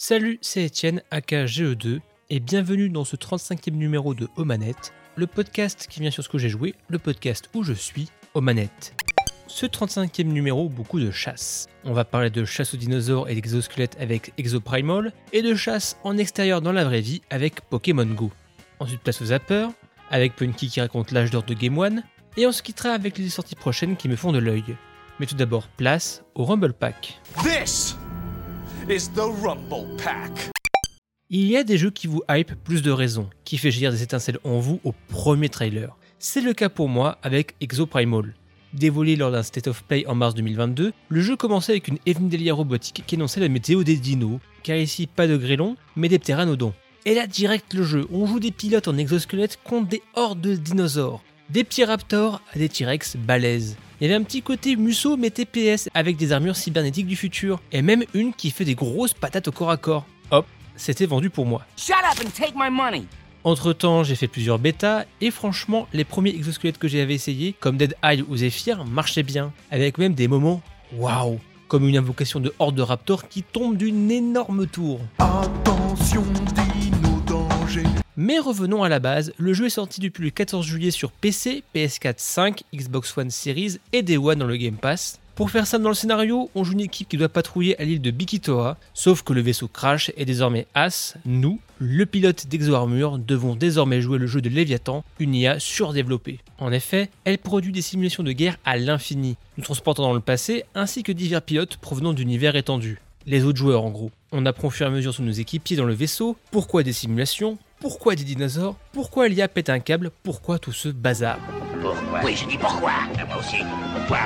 Salut, c'est Étienne, aka GE2, et bienvenue dans ce 35e numéro de Omanette, le podcast qui vient sur ce que j'ai joué, le podcast où je suis, Omanette. Ce 35e numéro, beaucoup de chasse. On va parler de chasse aux dinosaures et d'exosquelettes avec Exoprimal, et de chasse en extérieur dans la vraie vie avec Pokémon Go. Ensuite, place aux zappers, avec Punky qui raconte l'âge d'or de Game One, et on se quittera avec les sorties prochaines qui me font de l'œil. Mais tout d'abord, place au Rumble Pack. Is the Rumble Pack. Il y a des jeux qui vous hype plus de raisons, qui fait jaillir des étincelles en vous au premier trailer. C'est le cas pour moi avec Exoprimal. Dévoilé lors d'un State of Play en mars 2022, le jeu commençait avec une Evendelia robotique qui annonçait la météo des dinos, car ici pas de grêlons, mais des pteranodons. Et là direct le jeu, on joue des pilotes en exosquelette contre des hordes de dinosaures. Des petits raptors à des T-Rex balèzes. Il y avait un petit côté Musso mais TPS avec des armures cybernétiques du futur, et même une qui fait des grosses patates au corps à corps. Hop, c'était vendu pour moi. Shut up and take my money. Entre temps, j'ai fait plusieurs bêtas et franchement, les premiers exosquelettes que j'avais essayés, comme Dead Eye ou Zephyr, marchaient bien, avec même des moments waouh, comme une invocation de horde de raptors qui tombe d'une énorme tour. Attention. Mais revenons à la base, le jeu est sorti depuis le 14 juillet sur PC, PS4 5, Xbox One Series et Day One dans le Game Pass. Pour faire simple dans le scénario, on joue une équipe qui doit patrouiller à l'île de Bikitoa, sauf que le vaisseau crash et désormais As, nous, le pilote d'Exo Armure, devons désormais jouer le jeu de Léviathan, une IA surdéveloppée. En effet, elle produit des simulations de guerre à l'infini, nous transportant dans le passé, ainsi que divers pilotes provenant d'univers étendus. Les autres joueurs en gros. On apprend au fur et à mesure sur nos équipiers dans le vaisseau, pourquoi des simulations, pourquoi des dinosaures, pourquoi l'IA pète un câble, pourquoi tout ce bazar? Pourquoi? Oui, je dis pourquoi. Moi aussi. Pourquoi?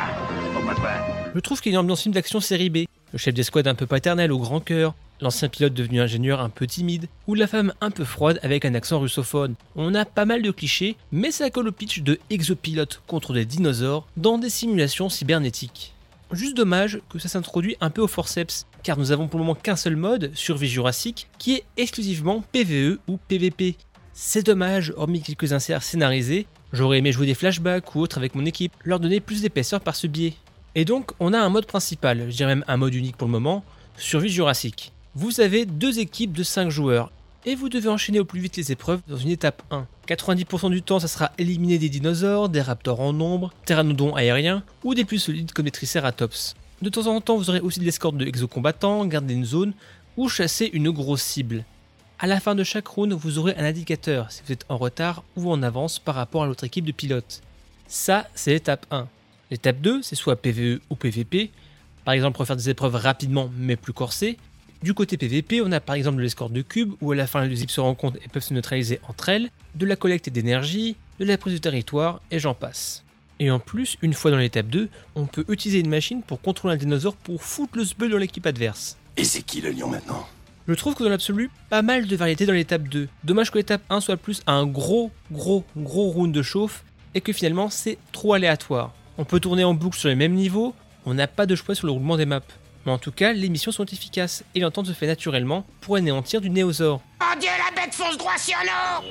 Pourquoi quoi Je trouve qu'il y a une ambiance film d'action série B. Le chef d'escouade un peu paternel au grand cœur, l'ancien pilote devenu ingénieur un peu timide, ou la femme un peu froide avec un accent russophone. On a pas mal de clichés, mais ça colle au pitch de exopilote contre des dinosaures dans des simulations cybernétiques. Juste dommage que ça s'introduit un peu au forceps, car nous avons pour le moment qu'un seul mode, Survie Jurassique, qui est exclusivement PVE ou PVP. C'est dommage, hormis quelques inserts scénarisés, j'aurais aimé jouer des flashbacks ou autres avec mon équipe, leur donner plus d'épaisseur par ce biais. Et donc, on a un mode principal, je dirais même un mode unique pour le moment, Survie Jurassique. Vous avez deux équipes de 5 joueurs, et vous devez enchaîner au plus vite les épreuves dans une étape 1. 90% du temps, ça sera éliminer des dinosaures, des raptors en nombre, pteranodons aériens, ou des plus solides comme des triceratops. De temps en temps, vous aurez aussi de l'escorte de exocombattants, garder une zone, ou chasser une grosse cible. À la fin de chaque round, vous aurez un indicateur si vous êtes en retard ou en avance par rapport à l'autre équipe de pilotes. Ça, c'est l'étape 1. L'étape 2, c'est soit PVE ou PVP, par exemple pour faire des épreuves rapidement mais plus corsées. Du côté PVP, on a par exemple de l'escorte de cubes où à la fin les équipes se rencontrent et peuvent se neutraliser entre elles, de la collecte d'énergie, de la prise de territoire et j'en passe. Et en plus, une fois dans l'étape 2, on peut utiliser une machine pour contrôler un dinosaure pour foutre le sbeul dans l'équipe adverse. Et c'est qui le lion maintenant? Je trouve que dans l'absolu, pas mal de variétés dans l'étape 2. Dommage que l'étape 1 soit plus un gros, gros, gros round de chauffe et que finalement c'est trop aléatoire. On peut tourner en boucle sur les mêmes niveaux, on n'a pas de choix sur le roulement des maps. Mais en tout cas, les missions sont efficaces et l'entente se fait naturellement pour anéantir du néosaure. Oh Dieu, la bête fonce droit sur nous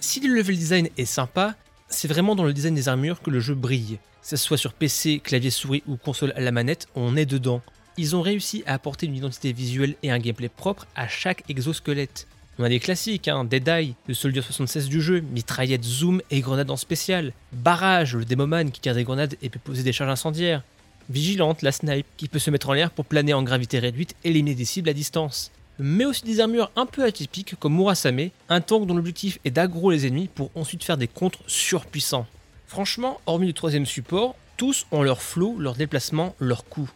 Si le level design est sympa, c'est vraiment dans le design des armures que le jeu brille. Que ce soit sur PC, clavier souris ou console à la manette, on est dedans. Ils ont réussi à apporter une identité visuelle et un gameplay propre à chaque exosquelette. On a des classiques, hein, Dead Eye, le Soldier 76 du jeu, mitraillette zoom et grenade en spécial. Barrage, le Demoman qui tire des grenades et peut poser des charges incendiaires. Vigilante, la snipe, qui peut se mettre en l'air pour planer en gravité réduite et éliminer des cibles à distance. Mais aussi des armures un peu atypiques comme Murasame, un tank dont l'objectif est d'aggro les ennemis pour ensuite faire des contres surpuissants. Franchement, hormis le troisième support, tous ont leur flow, leur déplacement, leur coup.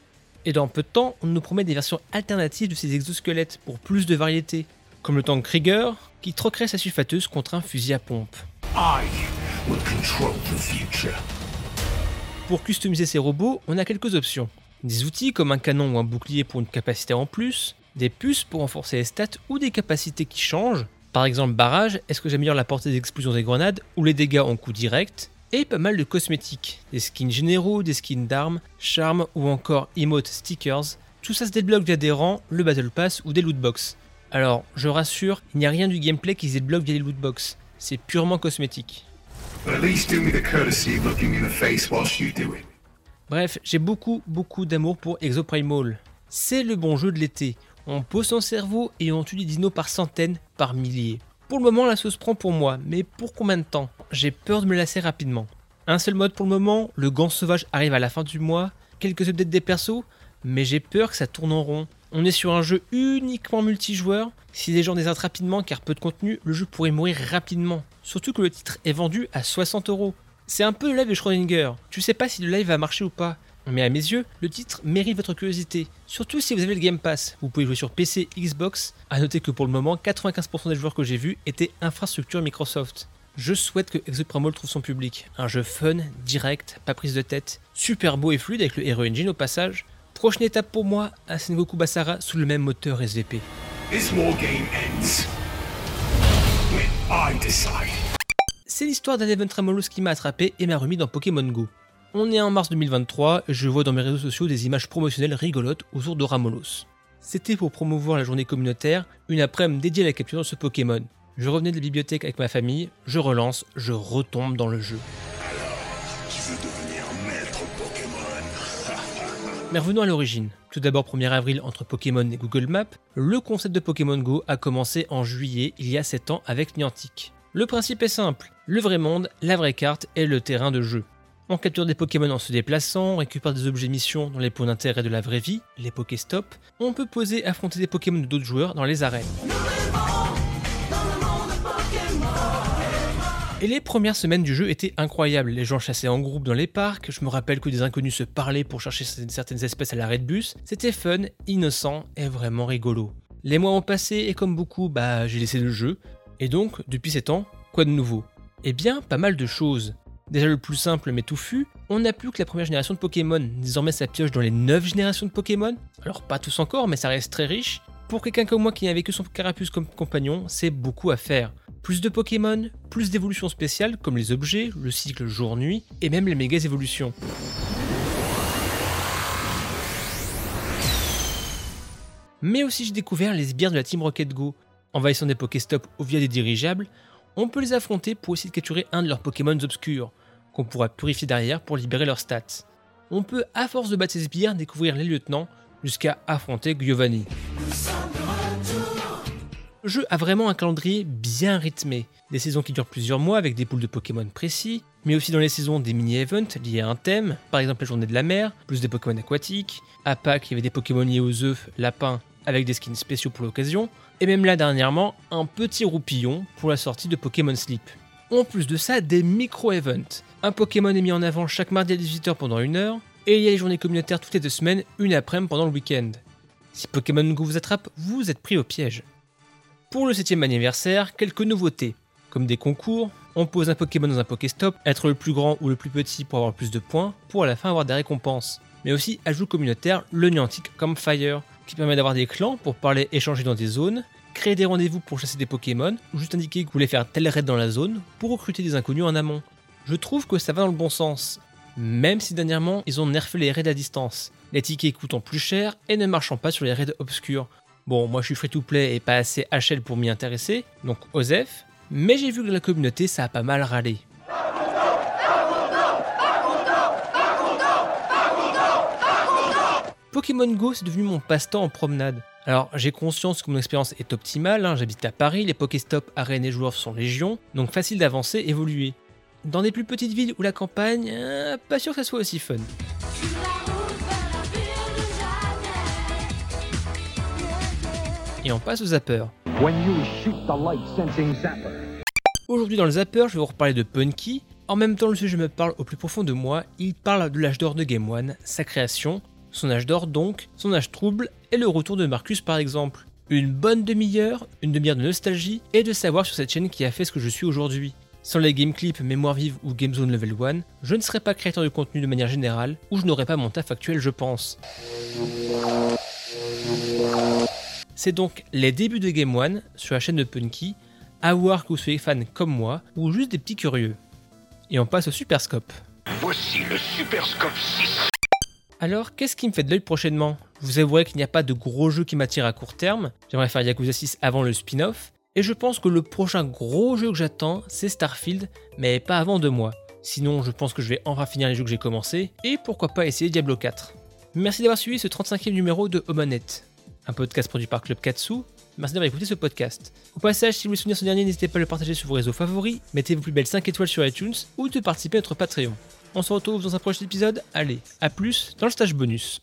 Et dans peu de temps, on nous promet des versions alternatives de ces exosquelettes pour plus de variété, comme le tank Krieger, qui troquerait sa sulfateuse contre un fusil à pompe. I will control the future. Pour customiser ces robots, on a quelques options. Des outils comme un canon ou un bouclier pour une capacité en plus, des puces pour renforcer les stats ou des capacités qui changent. Par exemple, barrage, est-ce que j'améliore la portée des explosions des grenades ou les dégâts en coup direct? Et pas mal de cosmétiques, des skins généraux, des skins d'armes, charmes ou encore emote stickers. Tout ça se débloque via des rangs, le Battle Pass ou des lootbox. Alors, je rassure, il n'y a rien du gameplay qui se débloque via les lootbox. C'est purement cosmétique. Bref, j'ai beaucoup, beaucoup d'amour pour Exoprimal. C'est le bon jeu de l'été. On pose son cerveau et on tue des dinos par centaines, par milliers. Pour le moment, la sauce prend pour moi, mais pour combien de temps? J'ai peur de me lasser rapidement. Un seul mode pour le moment, le gant sauvage arrive à la fin du mois, quelques updates des persos, mais j'ai peur que ça tourne en rond. On est sur un jeu uniquement multijoueur. Si les gens désertent rapidement car peu de contenu, le jeu pourrait mourir rapidement. Surtout que le titre est vendu à 60 euros. C'est un peu le live de Schrödinger. Tu sais pas si le live va marcher ou pas. Mais à mes yeux, le titre mérite votre curiosité. Surtout si vous avez le Game Pass. Vous pouvez jouer sur PC, Xbox. A noter que pour le moment, 95% des joueurs que j'ai vus étaient infrastructure Microsoft. Je souhaite que Exoprimal trouve son public. Un jeu fun, direct, pas prise de tête, super beau et fluide avec le Hero Engine au passage. Prochaine étape pour moi, un Sengoku Basara sous le même moteur SVP. C'est l'histoire d'un Event Tremolos qui m'a attrapé et m'a remis dans Pokémon Go. On est en mars 2023 et je vois dans mes réseaux sociaux des images promotionnelles rigolotes autour de Ramolos. C'était pour promouvoir la journée communautaire, une après-midi dédiée à la capture de ce Pokémon. Je revenais de la bibliothèque avec ma famille, je relance, je retombe dans le jeu. Tu veux devenir maître Pokémon Mais revenons à l'origine. Tout d'abord 1er avril entre Pokémon et Google Maps, le concept de Pokémon Go a commencé en juillet il y a 7 ans avec Niantic. Le principe est simple, le vrai monde, la vraie carte et le terrain de jeu. On capture des Pokémon en se déplaçant, on récupère des objets mission dans les points d'intérêt de la vraie vie, les Pokéstop. On peut poser affronter des Pokémon d'autres joueurs dans les arènes. Et les premières semaines du jeu étaient incroyables. Les gens chassaient en groupe dans les parcs. Je me rappelle que des inconnus se parlaient pour chercher certaines espèces à l'arrêt de bus. C'était fun, innocent et vraiment rigolo. Les mois ont passé et comme beaucoup, bah j'ai laissé le jeu. Et donc, depuis 7 ans, quoi de nouveau? Eh bien, pas mal de choses. Déjà le plus simple mais touffu, on n'a plus que la première génération de Pokémon. Désormais ça pioche dans les 9 générations de Pokémon. Alors pas tous encore, mais ça reste très riche. Pour quelqu'un comme moi qui n'a vécu son carapuce comme compagnon, c'est beaucoup à faire. Plus de Pokémon, plus d'évolutions spéciales comme les objets, le cycle jour-nuit et même les méga évolutions. Mais aussi j'ai découvert les sbires de la Team Rocket Go. Envahissant des Pokéstop ou via des dirigeables, on peut les affronter pour essayer de capturer un de leurs Pokémon obscurs, qu'on pourra purifier derrière pour libérer leurs stats. On peut, à force de battre ces sbires, découvrir les lieutenants jusqu'à affronter Giovanni. Le jeu a vraiment un calendrier bien rythmé, des saisons qui durent plusieurs mois avec des poules de Pokémon précis, mais aussi dans les saisons des mini-events liés à un thème, par exemple la journée de la mer, plus des Pokémon aquatiques, à Pâques il y avait des Pokémon liés aux œufs, lapins, avec des skins spéciaux pour l'occasion, et même là dernièrement, un petit roupillon pour la sortie de Pokémon Sleep. En plus de ça, des micro-events. Un Pokémon est mis en avant chaque mardi à 18h pendant une heure, et il y a les journées communautaires toutes les deux semaines, une après-midi pendant le week-end. Si Pokémon Go vous attrape, vous êtes pris au piège. Pour le 7ème anniversaire, quelques nouveautés. Comme des concours, on pose un Pokémon dans un Pokéstop, être le plus grand ou le plus petit pour avoir plus de points, pour à la fin avoir des récompenses. Mais aussi ajout communautaire, le Niantic comme Fire, qui permet d'avoir des clans pour parler échanger dans des zones, créer des rendez-vous pour chasser des Pokémon, ou juste indiquer que vous voulez faire tel raid dans la zone pour recruter des inconnus en amont. Je trouve que ça va dans le bon sens, même si dernièrement ils ont nerfé les raids à distance, les tickets coûtant plus cher et ne marchant pas sur les raids obscurs. Bon, moi je suis free to play et pas assez HL pour m'y intéresser, donc OSEF, mais j'ai vu que la communauté ça a pas mal râlé. Pokémon Go, c'est devenu mon passe-temps en promenade. Alors, j'ai conscience que mon expérience est optimale, hein, j'habite à Paris, les Pokéstop, arènes et joueurs sont légion, donc facile d'avancer, évoluer. Dans des plus petites villes ou la campagne, euh, pas sûr que ça soit aussi fun. Et on passe au zapper. Aujourd'hui dans le zapper, je vais vous reparler de Punky. En même temps, le sujet me parle au plus profond de moi. Il parle de l'âge d'or de Game One, sa création, son âge d'or donc, son âge trouble et le retour de Marcus par exemple. Une bonne demi-heure, une demi-heure de nostalgie et de savoir sur cette chaîne qui a fait ce que je suis aujourd'hui. Sans les game clips, mémoire vive ou Game Zone Level 1, je ne serais pas créateur de contenu de manière générale ou je n'aurais pas mon taf actuel je pense. C'est donc les débuts de Game One sur la chaîne de Punky, à voir que vous soyez fan comme moi ou juste des petits curieux. Et on passe au Super Scope. Voici le Super Scope 6. Alors, qu'est-ce qui me fait de l'œil prochainement? Vous avouerai qu'il n'y a pas de gros jeu qui m'attire à court terme. J'aimerais faire Yakuza 6 avant le spin-off. Et je pense que le prochain gros jeu que j'attends, c'est Starfield, mais pas avant deux mois. Sinon, je pense que je vais enfin finir les jeux que j'ai commencés, et pourquoi pas essayer Diablo 4. Merci d'avoir suivi ce 35e numéro de Omanette, un podcast produit par Club Katsu. Merci d'avoir écouté ce podcast. Au passage, si vous voulez soutenir ce dernier, n'hésitez pas à le partager sur vos réseaux favoris, mettez vos plus belles 5 étoiles sur iTunes ou de participer à notre Patreon on se retrouve dans un prochain épisode. Allez, à plus dans le stage bonus.